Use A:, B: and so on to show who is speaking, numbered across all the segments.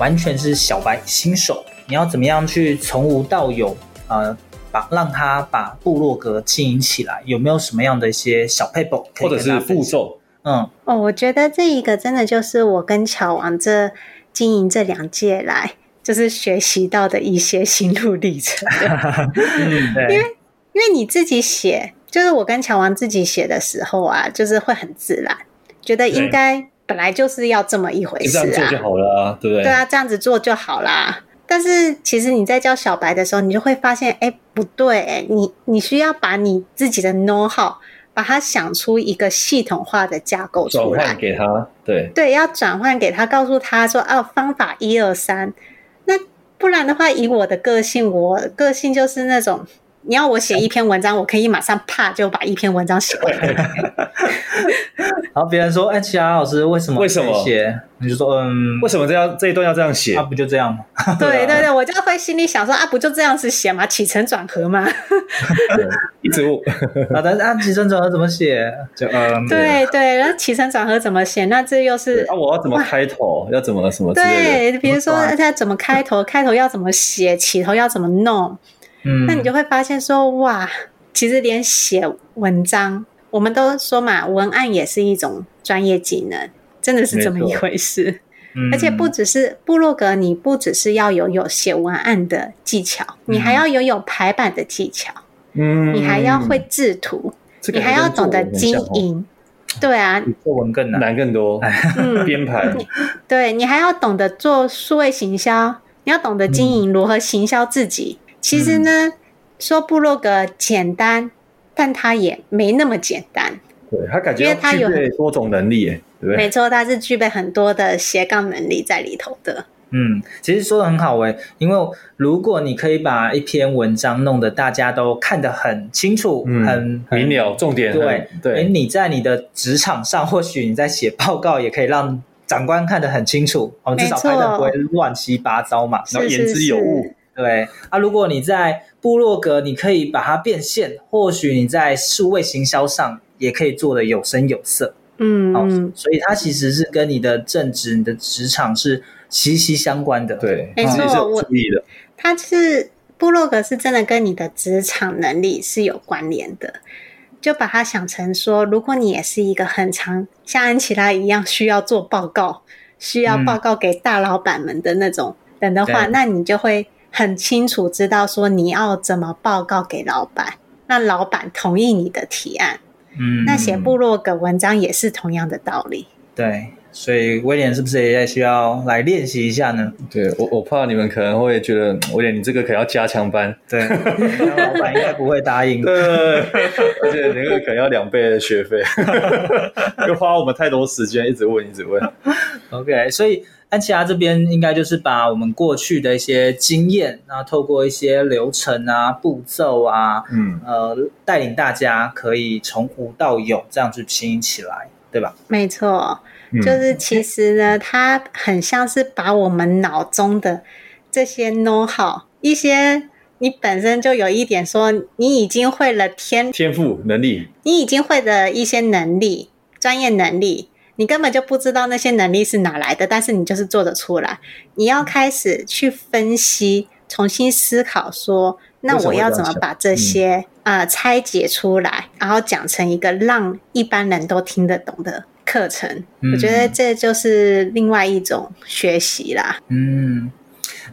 A: 完全是小白新手，你要怎么样去从无到有，呃，把让他把部落格经营起来？有没有什么样的一些小撇步，
B: 或者是步骤？
A: 嗯，
C: 哦，我觉得这一个真的就是我跟乔王这经营这两届来，就是学习到的一些心路历程。
A: 嗯，对，
C: 因为因为你自己写，就是我跟乔王自己写的时候啊，就是会很自然，觉得应该。本来就是要这么一回事啊，
B: 这样做就好了啊，对不对？
C: 对啊，这样子做就好啦。但是其实你在教小白的时候，你就会发现，哎，不对，哎，你你需要把你自己的 know how，把它想出一个系统化的架构出来，
B: 转换给他，对
C: 对，要转换给他，告诉他说，哦，方法一二三。那不然的话，以我的个性，我个性就是那种。你要我写一篇文章，我可以马上啪就把一篇文章写完。
A: 然后别人说：“哎，其他老师为什么为什么写？”你就说：“嗯，
B: 为什么这样这一段要这样写？
A: 啊，不就这样吗？”
C: 对 对对，我就会心里想说：“啊，不就这样子写吗？起承转合吗？”
B: 一直问
A: 啊，但是啊，起承转合怎么写？就嗯，
C: 对对，然后起承转合怎么写？那这又是
B: 啊，我要怎么开头？要怎么什么？
C: 对，比如说他怎么开头？开头要怎么写？起头要怎么弄？
A: 嗯，
C: 那你就会发现说，哇，其实连写文章，我们都说嘛，文案也是一种专业技能，真的是这么一回事。
A: 嗯，
C: 而且不只是部落格，你不只是要有有写文案的技巧，你还要有有排版的技巧，
A: 嗯，
C: 你还要会制图，你还要懂得经营，对啊，
A: 比作文更难，
B: 难更多，
C: 嗯，
B: 编排，
C: 对，你还要懂得做数位行销，你要懂得经营，如何行销自己。其实呢，嗯、说部落格简单，但它也没那么简单。
B: 对，他感觉因为它有多种能力，对不对？
C: 没错，它是具备很多的斜杠能力在里头的。
A: 嗯，其实说的很好诶，因为如果你可以把一篇文章弄得大家都看得很清楚、嗯、很，很
B: 明了，重点
A: 对
B: 对。
A: 哎，你在你的职场上，或许你在写报告，也可以让长官看得很清楚，我们至少拍的不会乱七八糟嘛，
C: 然后
A: 言之有物。对啊，如果你在部落格，你可以把它变现，或许你在数位行销上也可以做的有声有色。
C: 嗯，
A: 好，所以它其实是跟你的正职、你的职场是息息相关的。
B: 对，
C: 没错，我
B: 注意的。
C: 它是部落格是真的跟你的职场能力是有关联的，就把它想成说，如果你也是一个很长像安琪拉一样需要做报告、需要报告给大老板们的那种人的话，嗯、那你就会。很清楚知道说你要怎么报告给老板，那老板同意你的提案。
A: 嗯，
C: 那写部落格文章也是同样的道理。
A: 对，所以威廉是不是也需要来练习一下呢？
B: 对，我我怕你们可能会觉得威廉你这个可能要加强班。
A: 对，老板应该不会答应。
B: 对，而且那个可能要两倍的学费，又花我们太多时间一直问一直问。
A: OK，所以。安琪拉这边应该就是把我们过去的一些经验，然后透过一些流程啊、步骤啊，
B: 嗯，
A: 呃，带领大家可以从无到有这样去经营起来，对吧？
C: 没错，就是其实呢，嗯、它很像是把我们脑中的这些 know how，一些你本身就有一点说你已经会了天
B: 天赋能力，
C: 你已经会的一些能力、专业能力。你根本就不知道那些能力是哪来的，但是你就是做得出来。你要开始去分析，重新思考说，说那我要怎么把这些啊、嗯。呃、拆解出来，然后讲成一个让一般人都听得懂的课程，
D: 嗯。
C: 我觉得这就是另外一种学习啦。
D: 嗯，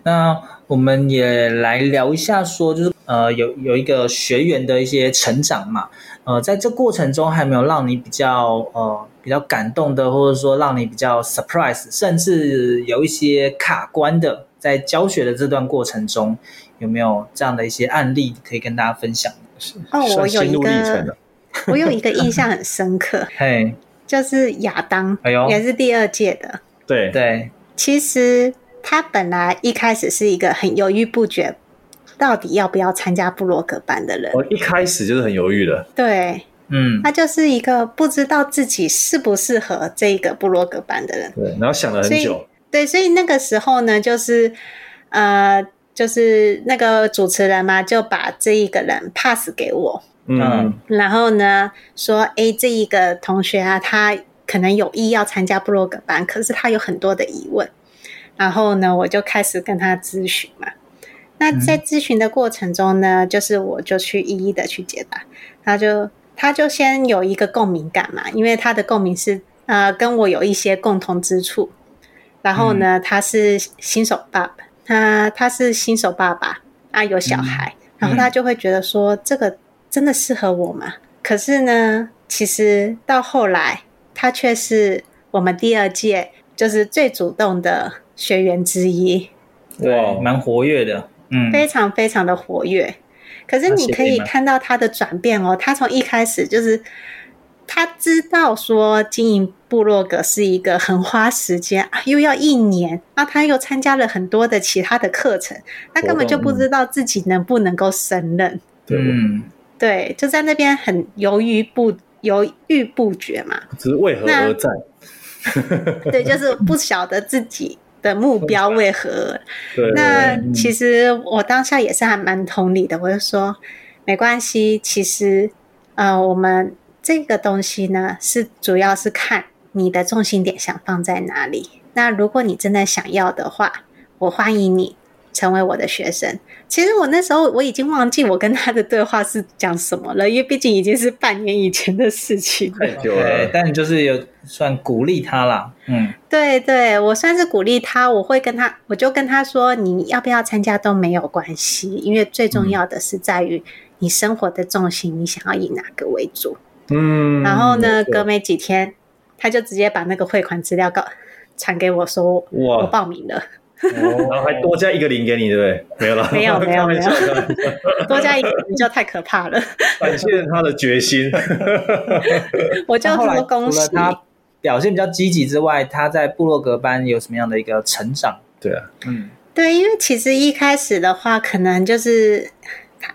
D: 那我们也来聊一下说，就是呃，有有一个学员的一些成长嘛，呃，在这过程中还有没有让你比较呃比较感动的，或者说让你比较 surprise，甚至有一些卡关的，在教学的这段过程中，有没有这样的一些案例可以跟大家分享？
C: 哦，我有一
B: 个，
C: 我有一个印象很深刻，
D: 嘿，
C: 就是亚当，
D: 哎呦
C: 也是第二届的。
B: 对
D: 对，
C: 其实他本来一开始是一个很犹豫不决，到底要不要参加布洛格班的人。
B: 我一开始就是很犹豫的，
C: 对，
D: 嗯，
C: 他就是一个不知道自己适不适合这个布洛格班的人。
B: 对，然后想了很久，
C: 对，所以那个时候呢，就是呃，就是那个主持人嘛，就把这一个人 pass 给我，
B: 嗯，
C: 然后呢说，哎，这一个同学啊，他可能有意要参加布洛格班，可是他有很多的疑问，然后呢，我就开始跟他咨询嘛。那在咨询的过程中呢，就是我就去一一的去解答，他就他就先有一个共鸣感嘛，因为他的共鸣是呃跟我有一些共同之处，然后呢，他是新手爸爸，他他是新手爸爸啊，有小孩，然后他就会觉得说这个真的适合我吗？可是呢，其实到后来，他却是我们第二届就是最主动的学员之一。
D: 对，
B: 哇。
D: 蛮活跃的，嗯，
C: 非常非常的活跃。可是你可以看到他的转变哦，他从一开始就是他知道说经营部落格是一个很花时间啊，又要一年啊，他又参加了很多的其他的课程，他根本就不知道自己能不能够胜任。
B: 对，
D: 嗯，
C: 对，就在那边很犹豫不犹豫不决嘛。
B: 只是为何而战？
C: 对，就是不晓得自己的目标为何。
B: 对，
C: 那
D: 嗯
C: 其实我当下也是还蛮同理的，我就说没关系。其实，呃，我们这个东西呢，是主要是看你的重心点想放在哪里。那如果你真的想要的话，我欢迎你成为我的学生。其实我那时候我已经忘记我跟他的对话是讲什么了，因为毕竟已经是半年以前的事情了。
D: 对
B: 了，，
D: 但你就是有算鼓励他啦，嗯，
C: 对对，我算是鼓励他，我会跟他，我就跟他说，你要不要参加都没有关系，因为最重要的是在于你生活的重心，你想要以哪个为主。
B: 嗯，
C: 然后呢，隔没几天，他就直接把那个汇款资料告传给我说，
B: 哇。
C: 我报名了，
B: 然后还多加一个零给你，对不对？没有了，
C: 没有 没有没有多加一个零就太可怕了，
B: 感谢他的决心。
C: 我就
D: 那后来
C: 说恭喜
D: 除了。他表现比较积极之外，他在布洛格班有什么样的一个成长？
B: 对啊，
D: 嗯，
C: 对，因为其实一开始的话，可能就是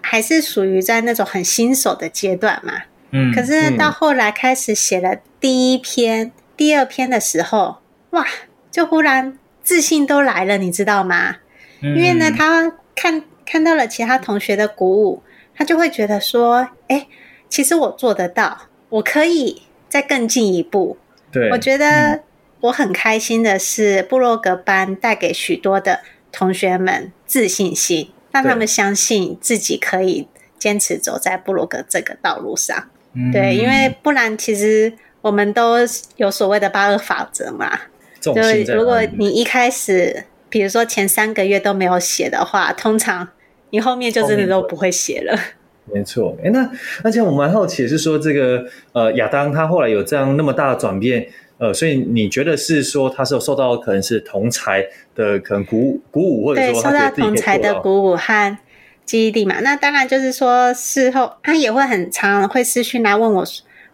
C: 还是属于在那种很新手的阶段嘛。
D: 嗯，
C: 可是到后来开始写了第一篇、第二篇的时候，哇，就忽然自信都来了，你知道吗？
D: 因
C: 因为呢，他看看到了其他同学的鼓舞，他就会觉得说，哎，其实我做得到，我可以再更进一步。
B: 对，
C: 我觉得我很开心的是，布洛格班带给许多的同学们自信心，让他们相信自己可以坚持走在布洛格这个道路上。
D: 嗯
C: 对，因为不然其实我们都有所谓的八二法则嘛。就如果你一开始，比如说前三个月都没有写的话，通常你后面就真的都不会写了。
B: 没错，哎，那而且我蛮好奇的是说，这个呃亚当他后来有这样那么大的转变，呃，所以你觉得是说他是有受到可能是同才的可能鼓舞鼓舞，或者
C: 对，
B: 说
C: 受到同才的鼓舞和激励嘛。那当然就是说，事后他也会很常会私讯来问我，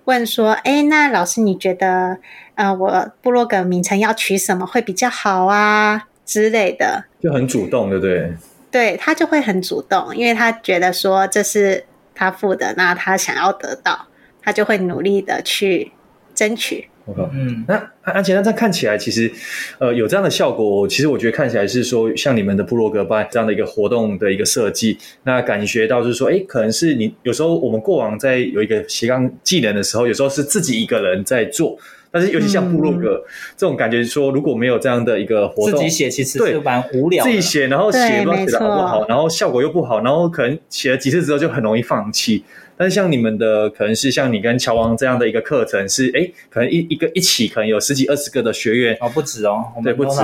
C: 问说：“哎，那老师你觉得，呃，我部落格名称要取什么会比较好啊之类的？”
B: 就很主动，对不对？
C: 对，他就会很主动，因为他觉得说这是他付的，那他想要得到，他就会努力的去争取。
B: 我靠，
D: 嗯
B: 那而且那这样看起来，其实呃有这样的效果，其实我觉得看起来是说，像你们的部落格班这样的一个活动的一个设计，那感觉到就是说，哎，可能是你有时候我们过往在有一个斜杠技能的时候，有时候是自己一个人在做。但是尤其像部落格、
C: 嗯、
B: 这种感觉，说如果没有这样的一个活动，
D: 自己写其实是蛮无聊的。
B: 自己写，然后写不知道写的好不好，然后效果又不好，然后可能写了几次之后就很容易放弃。但是像你们的，可能是像你跟乔王这样的一个课程是，哎，可能一一个一起可能有十几二十个的学员
A: 哦，不止哦，
B: 对不止。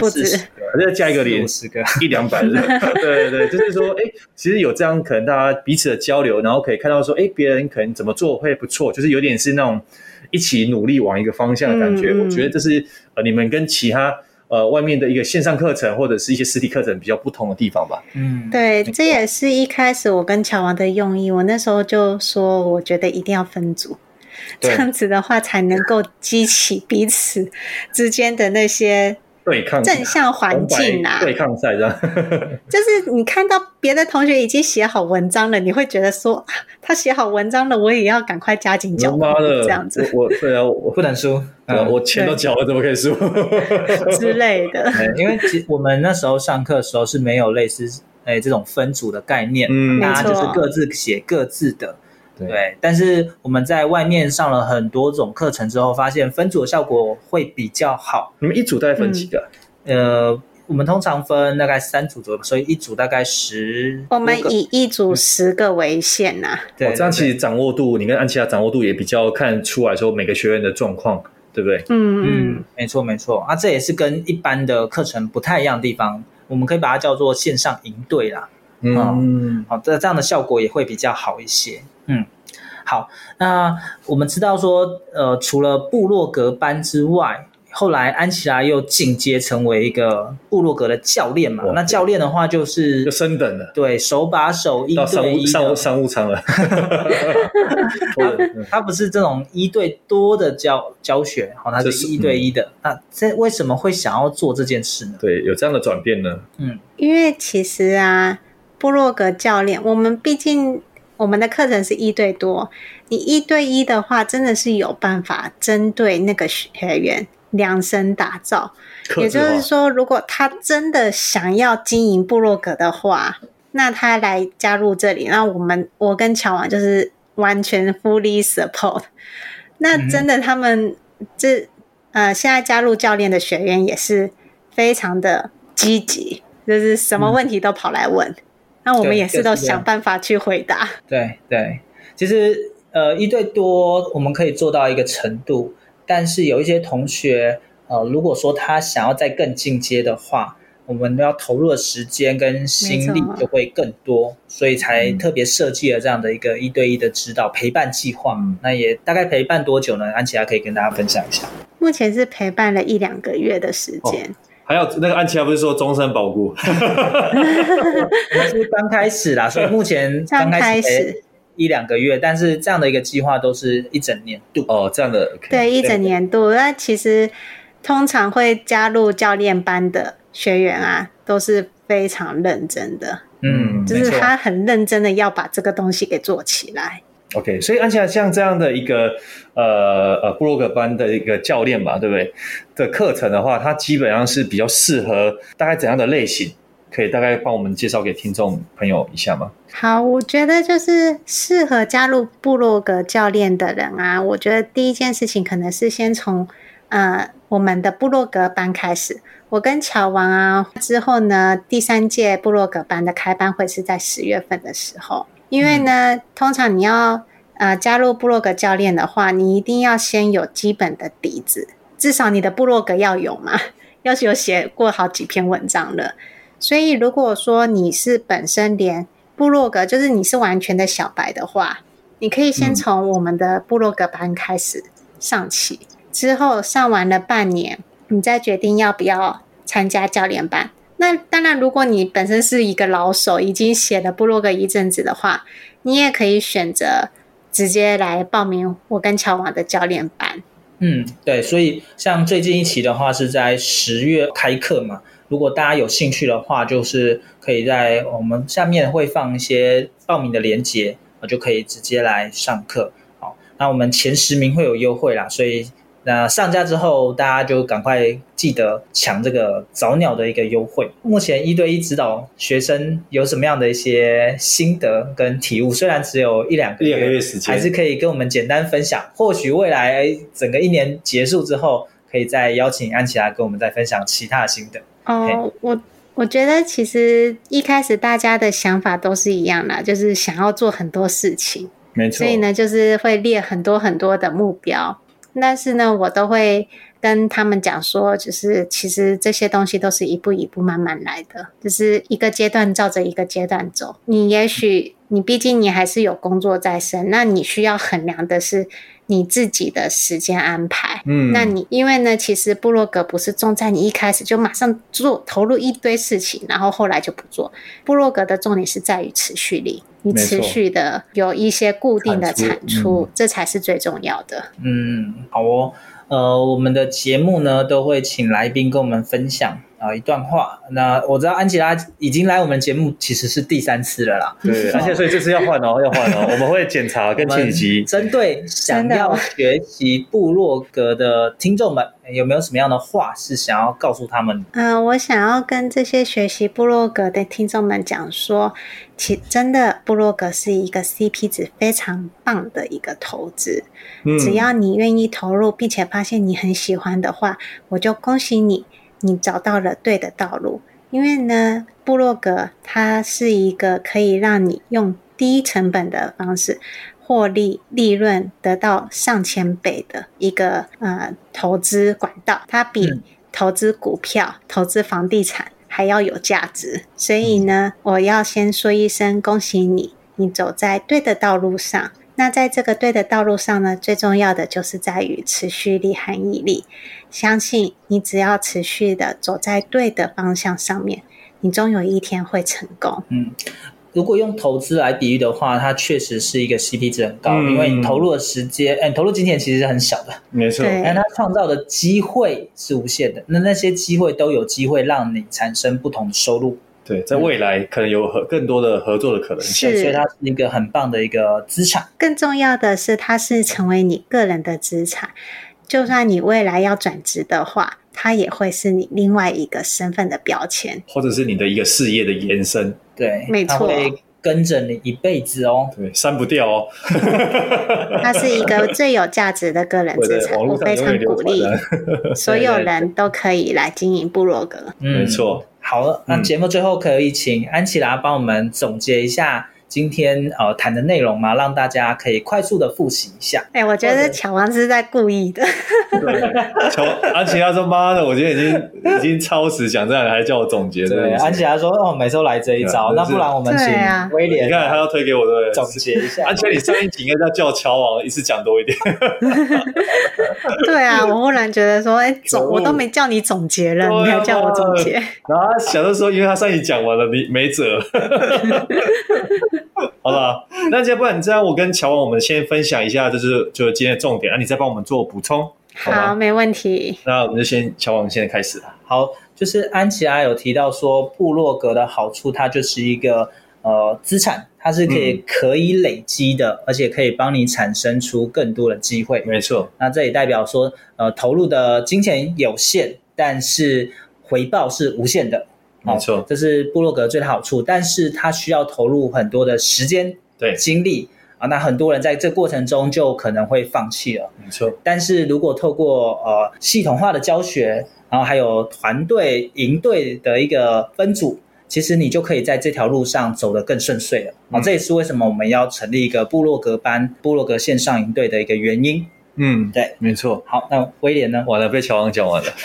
C: 不止。
A: 四十个，
B: 再加一个零
A: 五十个，
B: 一两百人，对对对，就是说，哎，其实有这样可能大家彼此的交流，然后可以看到说，哎，别人可能怎么做会不错，就是有点是那种一起努力往一个方向的感
C: 觉。
B: 我觉得这是呃你们跟其他呃外面的一个线上课程或者是一些实体课程比较不同的地方吧。
A: 嗯，
C: 对，这也是一开始我跟乔王的用意。我那时候就说，我觉得一定要分组，
B: 这
C: 样子的话才能够激起彼此之间的那些
B: 对抗
C: 正向环境啊。
B: 对抗赛这样。
C: 就是你看到别的同学已经写好文章了，你会觉得说，啊他写好文章了，我也要赶快加紧脚步，
B: 妈的，
C: 这样子
B: 我我对啊，我
A: 不能输。
B: 对啊
A: 嗯
B: 我钱都交了，怎么可以输？
C: 之类的。
A: 因为其实我们那时候上课的时候是没有类似诶这种分组的概念，
B: 嗯
A: 大家就是各自写各自的。
B: 对
A: 对，但是我们在外面上了很多种课程之后，发现分组的效果会比较好。
B: 你们一组大概分几个？
A: 呃，我们通常分大概三组左右，所以一组大概十多
C: 我。们以一组十个为限呐、
A: 对
B: 哦，这样其实掌握度，你跟安琪拉掌握度也比较看出来说每个学员的状况，对不对？
C: 嗯嗯
A: 嗯，没错没错啊，这也是跟一般的课程不太一样的地方，我们可以把它叫做线上营队啦。
B: 嗯，
A: 好，这这样的效果也会比较好一些。嗯，好，那我们知道说，呃，除了部落格班之外，后来安琪拉又进阶成为一个部落格的教练嘛。那教练的话就是
B: 就升等了，
A: 对手把手一
B: 到商
A: 对一
B: 务商务
A: 的，
B: 商务舱了。嗯
A: 他不是这种一对多的教教学，好，他
B: 这是
A: 是一对一的。那这为什么会想要做这件事呢？
B: 对，有这样的转变呢。
C: 嗯因为其实啊，部落格教练，我们毕竟我们的课程是一对多，你一对一的话，真的是有办法针对那个学员量身打造。也就是说，如果他真的想要经营部落格的话，那他来加入这里，那我们我跟乔王就是完全 fully support。那真的，他们这呃现在加入教练的学员也是非常的积极，就是什么问题都跑来问，那我
A: 们
C: 也是都想办法去回答。
A: 对对，其实呃一对多我们可以做到一个程度，但是有一些同学呃，如果说他想要再更进阶的话，我们要投入的时间跟心力就会更多，所以才特别设计了这样的一个一对一的指导陪伴计划。
B: 嗯
A: 那也大概陪伴多久呢？安琪拉可以跟大家分享一下。
C: 目前是陪伴了一两个月的时间。
B: 还有那个安琪拉不是说终身保固？
A: 我们是刚开始啦，所以目前
C: 刚开
A: 始
C: 始
A: 一两个月，但是这样的一个计划都是一整年度。
B: 哦，这样的。
C: 对，一整年度。那其实通常会加入教练班的学员啊，都是非常认真的，
A: 嗯，
C: 就是他很认真的要把这个东西给做起来。
B: OK，所以安琪拉像这样的一个呃呃部落格班的一个教练吧，对不对？的课程的话，它基本上是比较适合大概怎样的类型？可以大概帮我们介绍给听众朋友一下吗？
C: 好，我觉得就是适合加入部落格教练的人啊，我觉得第一件事情可能是先从呃我们的部落格班开始。我跟乔王啊，之后呢，第三届部落格班的开班会是在十月份的时候，因为呢，通常你要呃加入部落格教练的话，你一定要先有基本的底子，至少你的部落格要有嘛，要是有写过好几篇文章了。所以，如果说你是本身连部落格就是你是完全的小白的话，你可以先从我们的部落格班开始上起，之后上完了半年，你再决定要不要参加教练班。那当然，如果你本身是一个老手，已经写了部落格一阵子的话，你也可以选择直接来报名我跟乔瓦的教练班。
A: 嗯，对，所以像最近一期的话是在十月开课嘛。如果大家有兴趣的话，就是可以在我们下面会放一些报名的链接，我就可以直接来上课。好，那我们前十名会有优惠啦，所以那上架之后，大家就赶快记得抢这个早鸟的一个优惠。目前一对一指导学生有什么样的一些心得跟体悟？虽然只有一两个
B: 一两个月时间
A: 还是可以跟我们简单分享。或许未来整个一年结束之后，可以再邀请安琪拉跟我们再分享其他的心得。
C: 哦，我我觉得其实一开始大家的想法都是一样的，就是想要做很多事情，
B: 没错。
C: 所以呢，就是会列很多很多的目标。但是呢，我都会跟他们讲说，就是其实这些东西都是一步一步慢慢来的，就是一个阶段照着一个阶段走。你也许你毕竟你还是有工作在身，那你需要衡量的是。你自己的时间安排，嗯，那你因为呢，其实部落格不是重在你一开始就马上做投入一堆事情，然后后来就不做。部落格的重点是在于持续力，你持续的有一些固定的产出，产出，嗯，这才是最重要的。
A: 嗯，好哦，呃，我们的节目呢都会请来宾跟我们分享。啊，一段话。那我知道安吉拉已经来我们节目，其实是第三次了啦。
B: 对，而且所以这次要换哦，要换哦。我们会检查跟前几。
A: 针对想要学习部落格的听众们，有没有什么样的话是想要告诉他们？
C: 嗯、呃，我想要跟这些学习部落格的听众们讲说，其真的部落格是一个 CP 值非常棒的一个投资。嗯，只要你愿意投入，并且发现你很喜欢的话，我就恭喜你。你找到了对的道路，因为呢，部落格它是一个可以让你用低成本的方式获利、利润得到上千倍的一个呃投资管道，它比投资股票、嗯、投资房地产还要有价值。所以呢，我要先说一声恭喜你，你走在对的道路上。那在这个对的道路上呢，最重要的就是在于持续力和毅力。相信你，只要持续的走在对的方向上面，你终有一天会成功。
A: 嗯，如果用投资来比喻的话，它确实是一个 CP 值很高，嗯、因为你投入的时间，哎，投入金钱其实是很小的，
B: 没错。
A: 但它创造的机会是无限的，那那些机会都有机会让你产生不同的收入。
B: 对，在未来可能有合更多的合作的可能性，
A: 所以它是一个很棒的一个资产。
C: 更重要的是，它是成为你个人的资产。就算你未来要转职的话，它也会是你另外一个身份的标签，
B: 或者是你的一个事业的延伸。
C: 对，没错，会
A: 跟着你一辈子哦。
B: 对，删不掉哦。
C: 它是一个最有价值的个人资产，我非常鼓励所有人 都可以来经营部落格。
A: 嗯，
B: 没错。
A: 好了，那节目最后可以请安琪拉帮我们总结一下今天呃谈的内容吗？让大家可以快速的复习一下。
C: 哎、欸，我觉得乔王是在故意的。
B: 对，乔安琪拉说：“妈的，我今天已经已经超时讲这样，还叫我总结。”
A: 对，安琪拉说：“哦，每次都来这一招，那不然我们请威廉，
B: 你看他要推给我，对不对？
A: 总结一下。
B: 安琪拉，你上一集应该要叫乔王一次讲多一点。
C: 对啊，我忽然觉得说，哎，总我都没叫你总结了，你还叫我总结？
B: 然后他想着说，因为他上一集讲完了，你没辙。好了，那要不然这样，我跟乔王，我们先分享一下，就是就是今天的重点，那你再帮我们做补充，好，
C: 好，没问题。
B: 那我们就先乔王，现在开始了。
A: 好，就是安琪拉有提到说，部落格的好处，它就是一个呃资产，它是可以可以累积的，嗯、而且可以帮你产生出更多的机会。
B: 没错，
A: 那这也代表说，呃，投入的金钱有限，但是回报是无限的。
B: 没错，
A: 这是部落格最大好处，但是它需要投入很多的时间、
B: 对
A: 精力啊。那很多人在这过程中就可能会放弃了。
B: 没错，
A: 但是如果透过呃系统化的教学，然后还有团队营队的一个分组，其实你就可以在这条路上走得更顺遂了。啊、嗯，这也是为什么我们要成立一个部落格班、部落格线上营队的一个原因。
B: 嗯，
A: 对，
B: 没错。
A: 好，那威廉呢？
B: 完了，被乔王讲完了。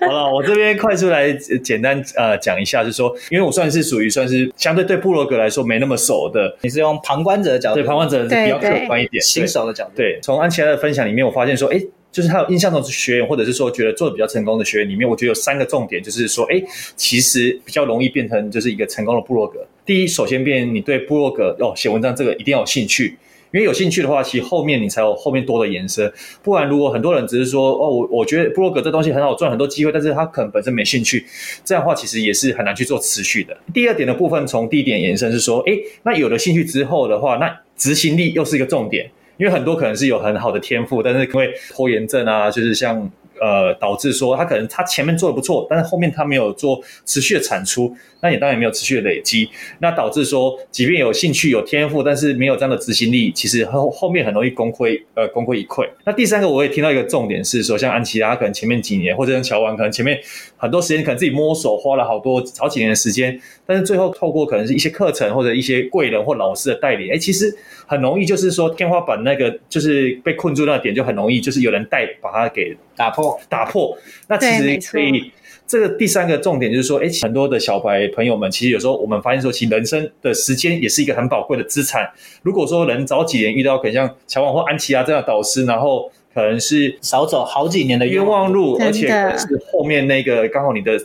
B: 好了，我这边快速来简单呃讲一下，就是说，因为我算是属于算是相对对部落格来说没那么熟的，
A: 你是用旁观者的角度，
B: 对旁观者是比较客观一点，
A: 新手的角度。
B: 对，从安琪拉的分享里面，我发现说，哎，就是他有印象中的学员，或者是说觉得做的比较成功的学员里面，我觉得有三个重点，就是说，哎，其实比较容易变成就是一个成功的部落格。第一，首先变你对部落格哦写文章这个一定要有兴趣。因为有兴趣的话，其实后面你才有后面多的延伸。不然，如果很多人只是说哦，我我觉得布洛格这东西很好赚，很多机会，但是他可能本身没兴趣，这样的话其实也是很难去做持续的。第二点的部分，从第一点延伸是说，诶，那有了兴趣之后的话，那执行力又是一个重点。因为很多可能是有很好的天赋，但是因为拖延症啊，就是像呃导致说他可能他前面做的不错，但是后面他没有做持续的产出，那也当然没有持续的累积，那导致说即便有兴趣有天赋，但是没有这样的执行力，其实后后面很容易功亏呃功亏一篑。那第三个我也听到一个重点是说，像安琪拉可能前面几年或者像乔王可能前面很多时间可能自己摸索花了好多好几年的时间，但是最后透过可能是一些课程或者一些贵人或老师的带领，哎，其实很容易就是说天花板那个就是被困住那个点就很容易就是有人带把它给
A: 打破
B: 打破。那其实可以。这个第三个重点就是说，哎，很多的小白朋友们，其实有时候我们发现说，其实人生的时间也是一个很宝贵的资产。如果说能早几年遇到可能像乔王或安琪拉这样的导师，然后可能是
A: 少走好几年的
B: 冤枉路，而且是后面那个刚好你的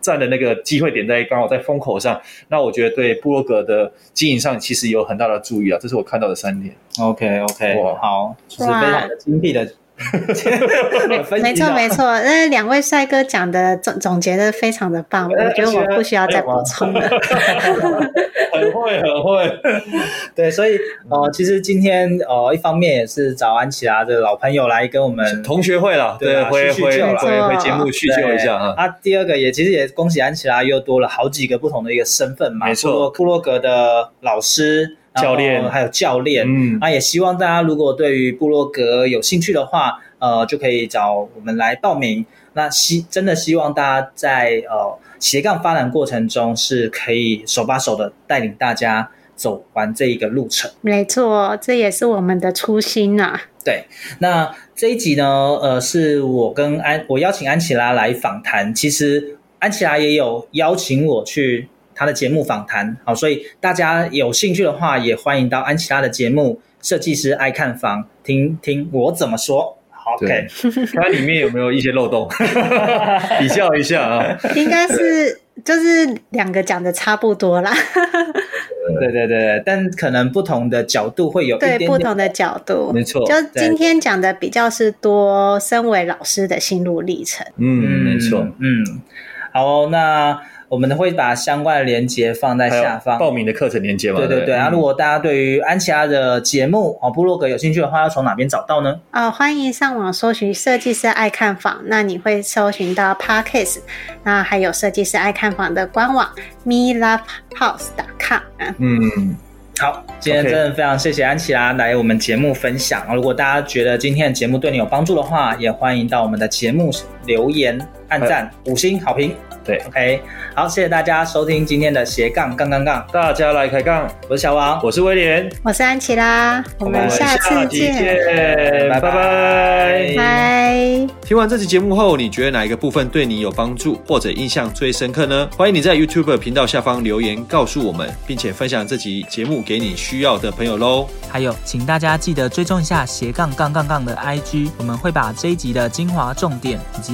B: 站的那个机会点在刚好在风口上，那我觉得对布洛格的经营上其实有很大的注意啊。这是我看到的三点。
A: OK OK，好，就，是非常的精辟的。
C: 没错没错，那两位帅哥讲的总总结的非常的棒，我觉得我不需要再补充了。
B: 很会很会，
A: 对，所以呃，其实今天呃，一方面也是找安琪拉的老朋友来跟我们
B: 同学会了，对，回回回回节目叙旧一下啊。
A: 啊，第二个也其实也恭喜安琪拉又多了好几个不同的一个身份嘛，
B: 没错，
A: 布洛格的老师。
B: 教练
A: 还有教练，嗯，啊，也希望大家如果对于部落格有兴趣的话，呃，就可以找我们来报名。那希真的希望大家在呃斜杠发展过程中是可以手把手的带领大家走完这一个路程。
C: 没错，这也是我们的初心啊。
A: 对，那这一集呢，呃，是我跟安，我邀请安琪拉来访谈。其实安琪拉也有邀请我去。他的节目访谈，好，所以大家有兴趣的话，也欢迎到安琪拉的节目《设计师爱看房》听听我怎么说。好，OK，
B: 它里面有没有一些漏洞？比较一下啊。
C: 应该是就是两个讲的差不多啦。
A: 对对对，但可能不同的角度会有一点点
C: 对不同的角度，
B: 没错。
C: 就今天讲的比较是多身为老师的心路历程。
B: 嗯，没错。
A: 嗯，好，那。我们会把相关的连接放在下方，
B: 报名的课程连接嘛。
A: 对对对。啊，如果大家对于安琪拉的节目哦，部落格有兴趣的话，要从哪边找到呢？
C: 呃，欢迎上网搜寻设计师爱看房，那你会搜寻到 Podcast，那还有设计师爱看房的官网 melovehouse.com。
B: 嗯。
A: 好，今天真的非常谢谢安琪拉来我们节目分享。如果大家觉得今天的节目对你有帮助的话，也欢迎到我们的节目留言、按赞、五星好评。
B: 对
A: ，OK，好，谢谢大家收听今天的斜杠杠杠杠，
B: 大家来开杠。
A: 我是小王，
B: 我是威廉，
C: 我是安琪拉，我们下次见，
B: 拜拜
C: 拜。
B: 听完这期节目后，你觉得哪一个部分对你有帮助或者印象最深刻呢？欢迎你在 YouTube 频道下方留言告诉我们，并且分享这集节目给你需要的朋友喽。
E: 还有，请大家记得追踪一下斜杠杠杠杠的 IG，我们会把这一集的精华重点以及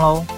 E: 喽。